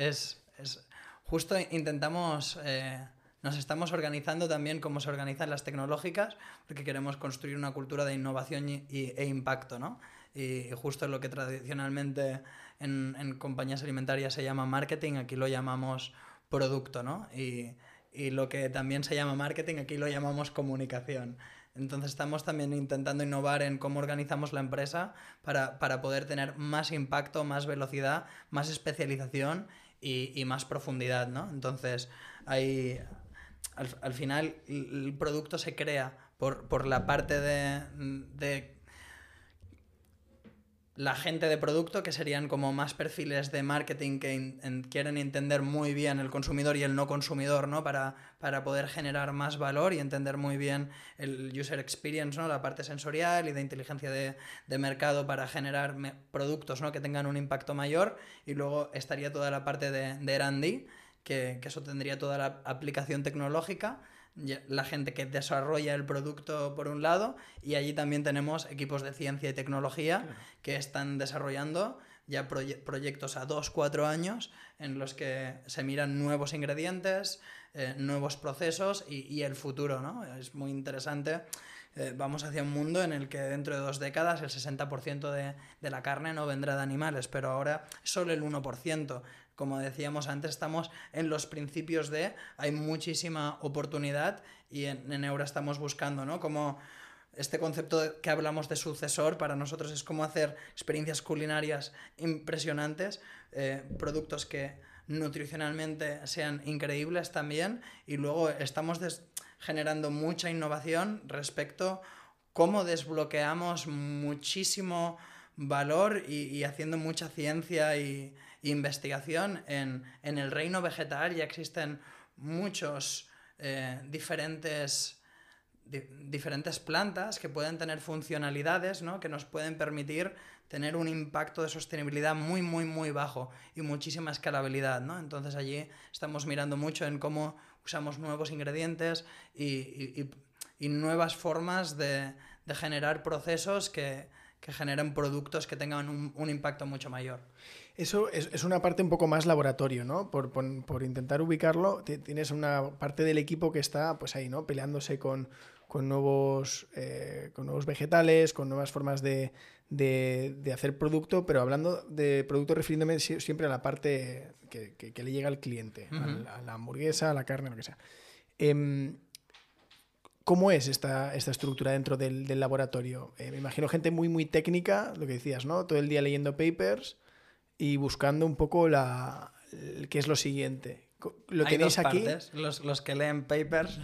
es, justo intentamos, eh, nos estamos organizando también como se organizan las tecnológicas, porque queremos construir una cultura de innovación y, e impacto, ¿no? Y justo lo que tradicionalmente en, en compañías alimentarias se llama marketing, aquí lo llamamos producto, ¿no? Y, y lo que también se llama marketing, aquí lo llamamos comunicación. Entonces estamos también intentando innovar en cómo organizamos la empresa para, poder tener más impacto, más velocidad, más especialización y, más profundidad, ¿no? Entonces, hay, al, final el producto se crea por, la parte de la gente de producto, que serían como más perfiles de marketing que quieren entender muy bien el consumidor y el no consumidor, ¿no? Para, para poder generar más valor y entender muy bien el user experience, ¿no? La parte sensorial y de inteligencia de, mercado para generar productos, ¿no? Que tengan un impacto mayor. Y luego estaría toda la parte de, de R&D, que, que eso tendría toda la aplicación tecnológica la gente que desarrolla el producto por un lado y allí también tenemos equipos de ciencia y tecnología que están desarrollando ya proyectos a dos, cuatro años en los que se miran nuevos ingredientes, eh, nuevos procesos y, el futuro, ¿no? Es muy interesante. Eh, vamos hacia un mundo en el que dentro de dos décadas el 60% de, de, la carne no vendrá de animales, pero ahora solo el 1% como decíamos antes, estamos en los principios de, hay muchísima oportunidad y en, en Eura estamos buscando, ¿no? Como este concepto que hablamos de sucesor para nosotros es como hacer experiencias culinarias impresionantes, eh, productos que nutricionalmente sean increíbles también y luego estamos generando mucha innovación respecto cómo desbloqueamos muchísimo valor y haciendo mucha ciencia y, investigación en, el reino vegetal ya existen muchos eh, diferentes diferentes plantas que pueden tener funcionalidades ¿no? que nos pueden permitir tener un impacto de sostenibilidad muy, muy, muy bajo y muchísima escalabilidad. ¿no? Entonces allí estamos mirando mucho en cómo usamos nuevos ingredientes y, nuevas formas de, generar procesos que, que generen productos que tengan un impacto mucho mayor. Eso es, una parte un poco más laboratorio, ¿no? Por, intentar ubicarlo, tienes una parte del equipo que está pues ahí, ¿no? Peleándose con, nuevos, eh, con nuevos vegetales, con nuevas formas de, hacer producto, pero hablando de producto refiriéndome siempre a la parte que, le llega al cliente, a, la, hamburguesa, a la carne, lo que sea. Em, ¿Cómo es esta, esta, estructura dentro del, laboratorio? Eh, me imagino gente muy, muy técnica, lo que decías, ¿no? Todo el día leyendo papers y buscando un poco la, qué es lo siguiente. Lo tenéis aquí. Los, los, que leen papers,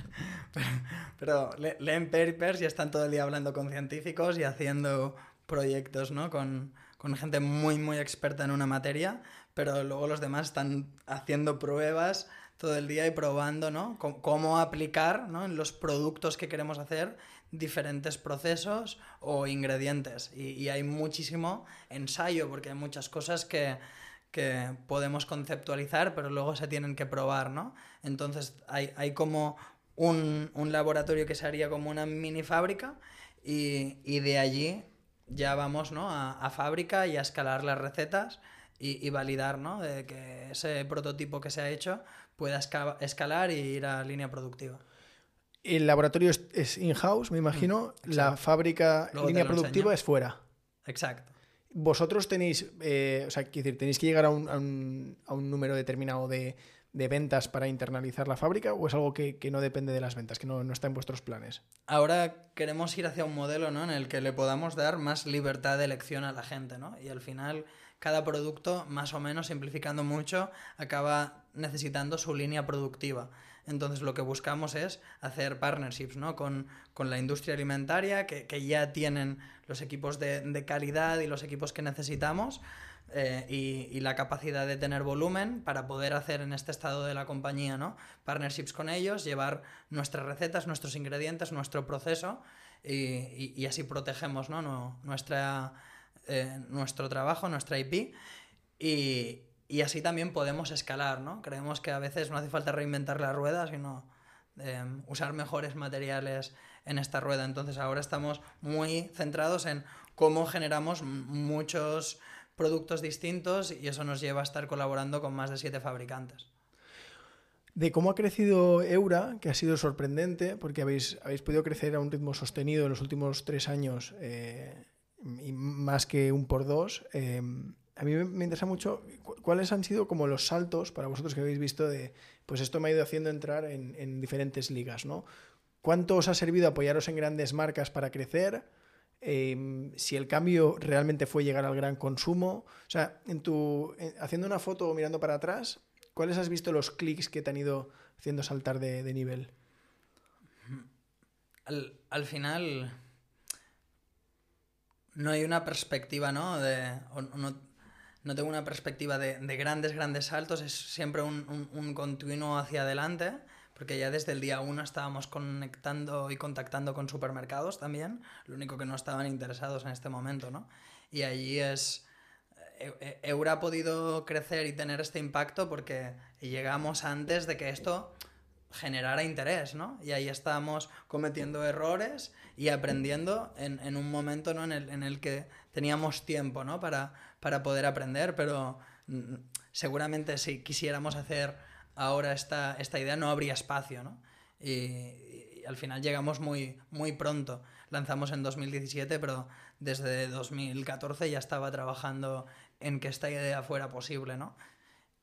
pero, leen papers y están todo el día hablando con científicos y haciendo proyectos, ¿no? Con, con gente muy, muy experta en una materia, pero luego los demás están haciendo pruebas todo el día y probando, ¿no? cómo aplicar, ¿no? En los productos que queremos hacer diferentes procesos o ingredientes. Y, hay muchísimo ensayo, porque hay muchas cosas que, podemos conceptualizar, pero luego se tienen que probar, ¿no? Entonces hay, como un, laboratorio que se haría como una mini fábrica y, de allí ya vamos ¿no? a, fábrica y a escalar las recetas y, validar ¿no? de que ese prototipo que se ha hecho pueda escalar y ir a línea productiva. El laboratorio es, in-house, me imagino. Mm, la fábrica, línea productiva es fuera. Exacto. Vosotros tenéis, eh, o sea, decir, tenéis que llegar a un, número determinado de, ventas para internalizar la fábrica o es algo que, no depende de las ventas, que no, está en vuestros planes? Ahora queremos ir hacia un modelo ¿no? en el que le podamos dar más libertad de elección a la gente, ¿no? Y al final cada producto, más o menos simplificando mucho, acaba necesitando su línea productiva. Entonces lo que buscamos es hacer partnerships ¿no? con, la industria alimentaria, que, ya tienen los equipos de, calidad y los equipos que necesitamos. Eh, y, la capacidad de tener volumen para poder hacer en este estado de la compañía, ¿no? Partnerships con ellos, llevar nuestras recetas, nuestros ingredientes, nuestro proceso y, así protegemos ¿no? nuestra, eh, nuestro trabajo, nuestra IP y, y así también podemos escalar, ¿no? Creemos que a veces no hace falta reinventar la rueda, sino em, usar mejores materiales en esta rueda. Entonces ahora estamos muy centrados en cómo generamos muchos productos distintos y eso nos lleva a estar colaborando con más de siete fabricantes. De cómo ha crecido Eura, que ha sido sorprendente, porque habéis, habéis podido crecer a un ritmo sostenido en los últimos tres años, eh, y más que un por dos. Em, a mí me interesa mucho cuáles han sido como los saltos para vosotros que habéis visto de, pues esto me ha ido haciendo entrar en, diferentes ligas, ¿no? ¿Cuánto os ha servido apoyaros en grandes marcas para crecer? Em, si el cambio realmente fue llegar al gran consumo. O sea, en tu, haciendo una foto o mirando para atrás, ¿cuáles has visto los clics que te han ido haciendo saltar de, nivel? Al, final, no hay una perspectiva, ¿no? De, no tengo una perspectiva de, grandes, grandes saltos, es siempre un, continuo hacia adelante, porque ya desde el día uno estábamos conectando y contactando con supermercados también, lo único que no estaban interesados en este momento, ¿no? Y allí es... E, e, Eura ha podido crecer y tener este impacto porque llegamos antes de que esto generara interés, ¿no? Y ahí estábamos cometiendo errores y aprendiendo en, un momento ¿no? en, el, en el que teníamos tiempo, ¿no? Para, para poder aprender, pero mm, seguramente si quisiéramos hacer ahora esta, esta idea no habría espacio, ¿no? Y, al final llegamos muy, muy pronto. Lanzamos en 2017, pero desde 2014 ya estaba trabajando en que esta idea fuera posible, ¿no?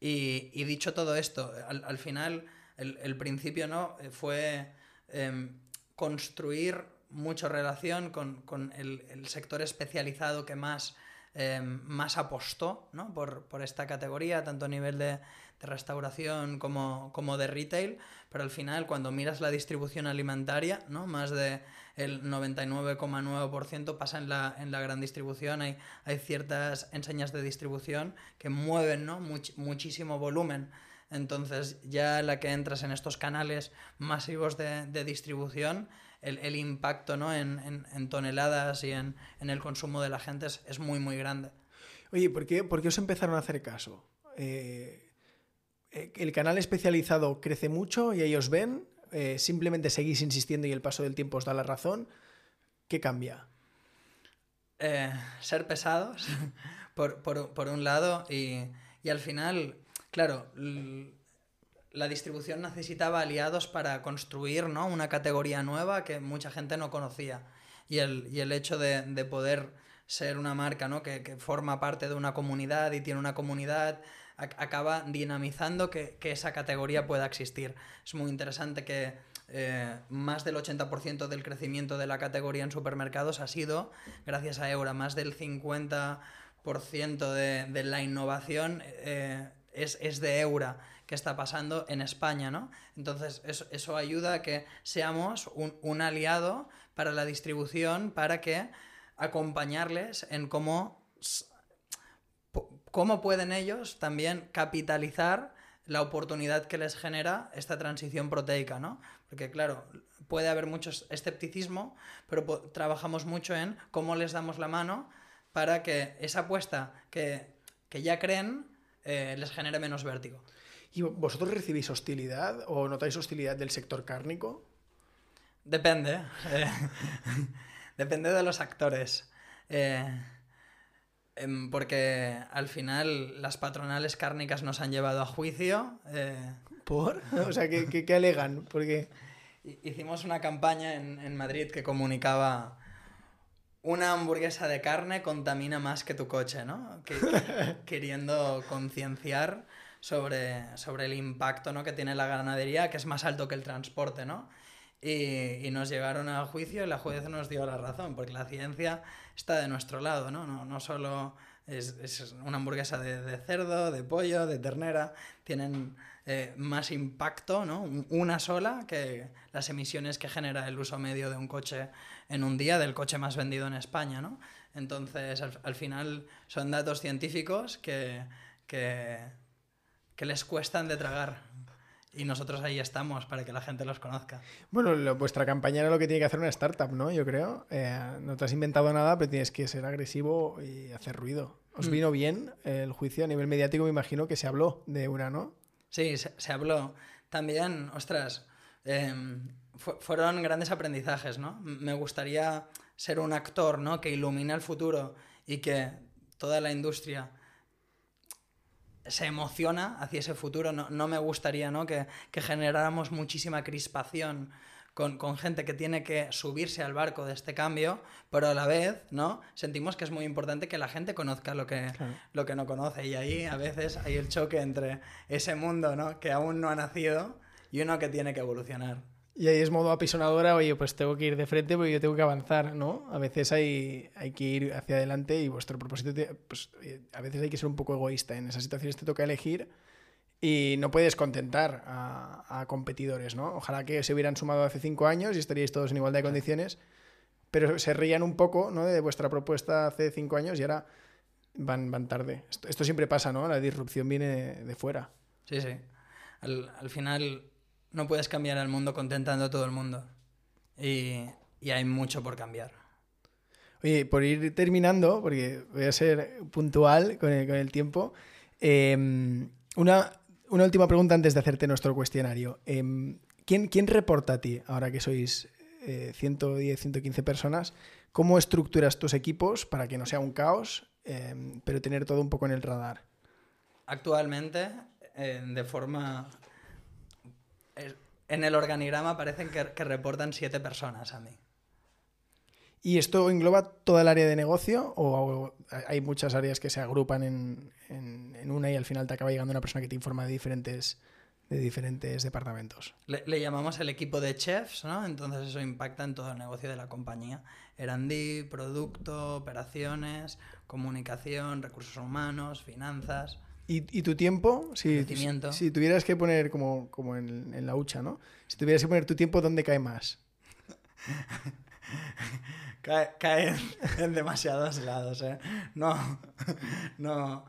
Y, y dicho todo esto, al, al final el, el, principio, ¿no? Fue em, construir mucha relación con, con el, el, sector especializado que más Em, más apostó ¿no? por, por, esta categoría, tanto a nivel de, de restauración como, como, de retail, pero al final cuando miras la distribución alimentaria, ¿no? más de el 99,9% pasa en la, en la gran distribución, hay, hay ciertas enseñas de distribución que mueven ¿no? muchísimo volumen. Entonces ya la que entras en estos canales masivos de, de distribución el, impacto ¿no? en, toneladas y en, el consumo de la gente es, muy, muy grande. Oye, ¿por qué, por qué os empezaron a hacer caso? Eh, eh, ¿El canal especializado crece mucho y ellos ven? Eh, ¿Simplemente seguís insistiendo y el paso del tiempo os da la razón? ¿Qué cambia? ser pesados, por, por, un lado, y, y al final, claro, la distribución necesitaba aliados para construir ¿no? una categoría nueva que mucha gente no conocía. Y el, y el hecho de, de, poder ser una marca ¿no? que, que, forma parte de una comunidad y tiene una comunidad, acaba dinamizando que, que, esa categoría pueda existir. Es muy interesante que eh, más del 80% del crecimiento de la categoría en supermercados ha sido gracias a Eura, más del 50% de, de la innovación eh, es, es de Eura que está pasando en España, ¿no? Entonces, eso, ayuda a que seamos un, un, aliado para la distribución, para que acompañarles en cómo, cómo pueden ellos también capitalizar la oportunidad que les genera esta transición proteica, ¿no? Porque, claro, puede haber mucho escepticismo, pero trabajamos mucho en cómo les damos la mano para que esa apuesta que, que ya creen eh, les genere menos vértigo. ¿Y vosotros recibís hostilidad o notáis hostilidad del sector cárnico? Depende. Eh, depende de los actores. Eh, em, porque al final las patronales cárnicas nos han llevado a juicio. Eh, ¿Por? O sea, ¿qué, qué, alegan? Porque... Hicimos una campaña en, en Madrid que comunicaba una hamburguesa de carne contamina más que tu coche, ¿no? queriendo concienciar sobre, sobre el impacto ¿no? que tiene la ganadería, que es más alto que el transporte, ¿no? Y, y, nos llegaron al juicio y la juez nos dio la razón, porque la ciencia está de nuestro lado, ¿no? No, no solo es, es, una hamburguesa de, de, cerdo, de pollo, de ternera, tienen eh, más impacto, ¿no? Una sola que las emisiones que genera el uso medio de un coche en un día, del coche más vendido en España, ¿no? Entonces, al, al final son datos científicos que, que que les cuestan de tragar. Y nosotros ahí estamos para que la gente los conozca. Bueno, vuestra campaña era lo que tiene que hacer una startup, ¿no? Yo creo. Eh, no te has inventado nada, pero tienes que ser agresivo y hacer ruido. ¿Os mm. vino bien el juicio a nivel mediático? Me imagino que se habló de una, ¿no? Sí, se, habló. También, ostras, em, fueron grandes aprendizajes, ¿no? Me gustaría ser un actor, ¿no? Que ilumina el futuro y que toda la industria se emociona hacia ese futuro. No, no me gustaría ¿no? Que, que, generáramos muchísima crispación con, con, gente que tiene que subirse al barco de este cambio, pero a la vez, ¿no? Sentimos que es muy importante que la gente conozca lo que, lo que no conoce. Y ahí a veces hay el choque entre ese mundo, ¿no? Que aún no ha nacido y uno que tiene que evolucionar. Y ahí es modo apisonadora, oye, pues tengo que ir de frente porque yo tengo que avanzar, ¿no? A veces hay, hay que ir hacia adelante y vuestro propósito, pues a veces hay que ser un poco egoísta. En esas situaciones te toca elegir y no puedes contentar a, competidores, ¿no? Ojalá que se hubieran sumado hace cinco años y estaríais todos en igualdad de condiciones, pero se rían un poco, ¿no? De vuestra propuesta hace cinco años y ahora van, van tarde. Esto, esto siempre pasa, ¿no? La disrupción viene de fuera. Sí, sí. Al, al final no puedes cambiar el mundo contentando a todo el mundo. Y, y, hay mucho por cambiar. Oye, por ir terminando, porque voy a ser puntual con el, con el tiempo, em, una, una, última pregunta antes de hacerte nuestro cuestionario. Em, ¿quién, ¿quién, reporta a ti, ahora que sois 110, eh, 115 personas? ¿Cómo estructuras tus equipos para que no sea un caos, em, pero tener todo un poco en el radar? Actualmente, eh, de forma en el organigrama parecen que, reportan siete personas a mí. ¿Y esto engloba toda el área de negocio o, hay muchas áreas que se agrupan en, una y al final te acaba llegando una persona que te informa de diferentes, de diferentes departamentos? Le, llamamos el equipo de chefs, ¿no? Entonces eso impacta en todo el negocio de la compañía. R&D, producto, operaciones, comunicación, recursos humanos, finanzas. ¿Y, tu tiempo? Si, si, tuvieras que poner, como, como en, la hucha, ¿no? Si tuvieras que poner tu tiempo, ¿dónde cae más? cae, en demasiados lados, ¿eh? No, no,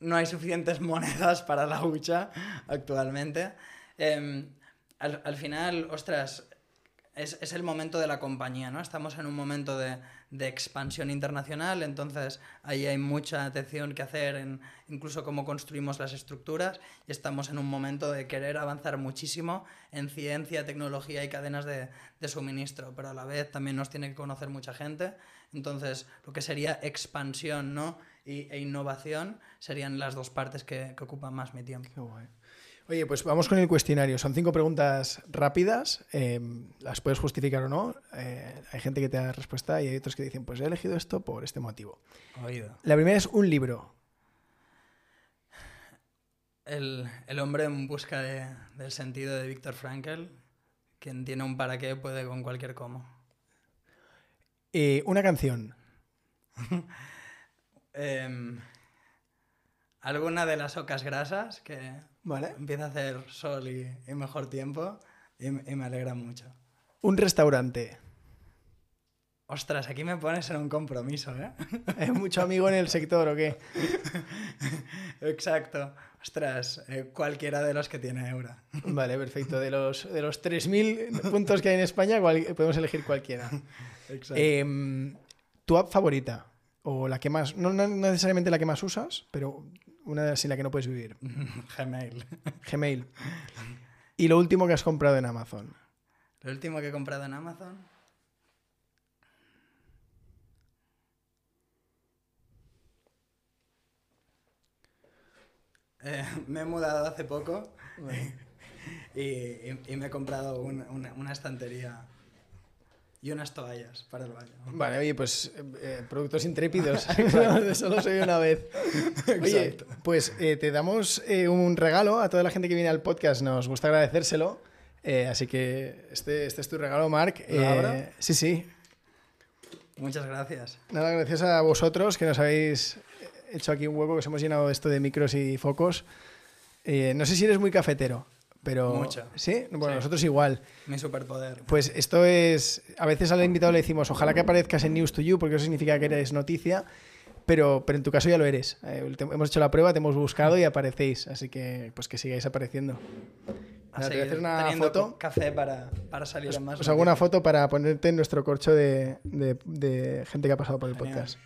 no hay suficientes monedas para la hucha actualmente. Em, al, al, final, ostras, es, es, el momento de la compañía, ¿no? Estamos en un momento de, de, expansión internacional, entonces ahí hay mucha atención que hacer en incluso cómo construimos las estructuras y estamos en un momento de querer avanzar muchísimo en ciencia, tecnología y cadenas de, de suministro, pero a la vez también nos tiene que conocer mucha gente, entonces lo que sería expansión ¿no? y, e innovación serían las dos partes que, que ocupan más mi tiempo. Qué guay. Oye, pues vamos con el cuestionario. Son cinco preguntas rápidas. Em, las puedes justificar o no. Eh, hay gente que te da respuesta y hay otros que dicen, pues he elegido esto por este motivo. Oído. La primera es un libro. El, hombre en busca del sentido de Víctor Frankl. Quien tiene un para qué puede con cualquier cómo. Eh, una canción. Em, alguna de las ocas grasas que ¿Vale? Empieza a hacer sol y, mejor tiempo y, me alegra mucho. Un restaurante. Ostras, aquí me pones en un compromiso, ¿eh? ¿Es mucho amigo en el sector o qué? Exacto. Ostras, eh, cualquiera de los que tiene Eura. Vale, perfecto. De los, de los 3.000 puntos que hay en España, podemos elegir cualquiera. Exacto. Em, ¿Tu app favorita? O la que más, no necesariamente la que más usas, pero una sin la que no puedes vivir. Gmail. Gmail. ¿Y lo último que has comprado en Amazon? Lo último que he comprado en Amazon. Eh, me he mudado hace poco y, me he comprado una estantería y unas toallas para el baño. Vale, oye, pues eh, eh, productos intrépidos. solo soy una vez. Oye, pues eh, te damos un regalo a toda la gente que viene al podcast. Nos gusta agradecérselo. así que este, este es tu regalo, Marc. Sí, sí. Muchas gracias. Nada, gracias a vosotros que nos habéis hecho aquí un hueco, que os hemos llenado esto de micros y focos. no sé si eres muy cafetero. Pero, Mucho. ¿Sí? Bueno, nosotros igual. Mi superpoder. Pues esto es. A veces al invitado le decimos, ojalá que aparezcas en News to You, porque eso significa que eres noticia. Pero, pero en tu caso ya lo eres. Eh, hemos hecho la prueba, te hemos buscado y aparecéis. Así que, pues que sigáis apareciendo. A te voy a hacer una foto. café para, para salir os, más. Os hago una foto para ponerte en nuestro corcho de, de, de gente que ha pasado por el podcast.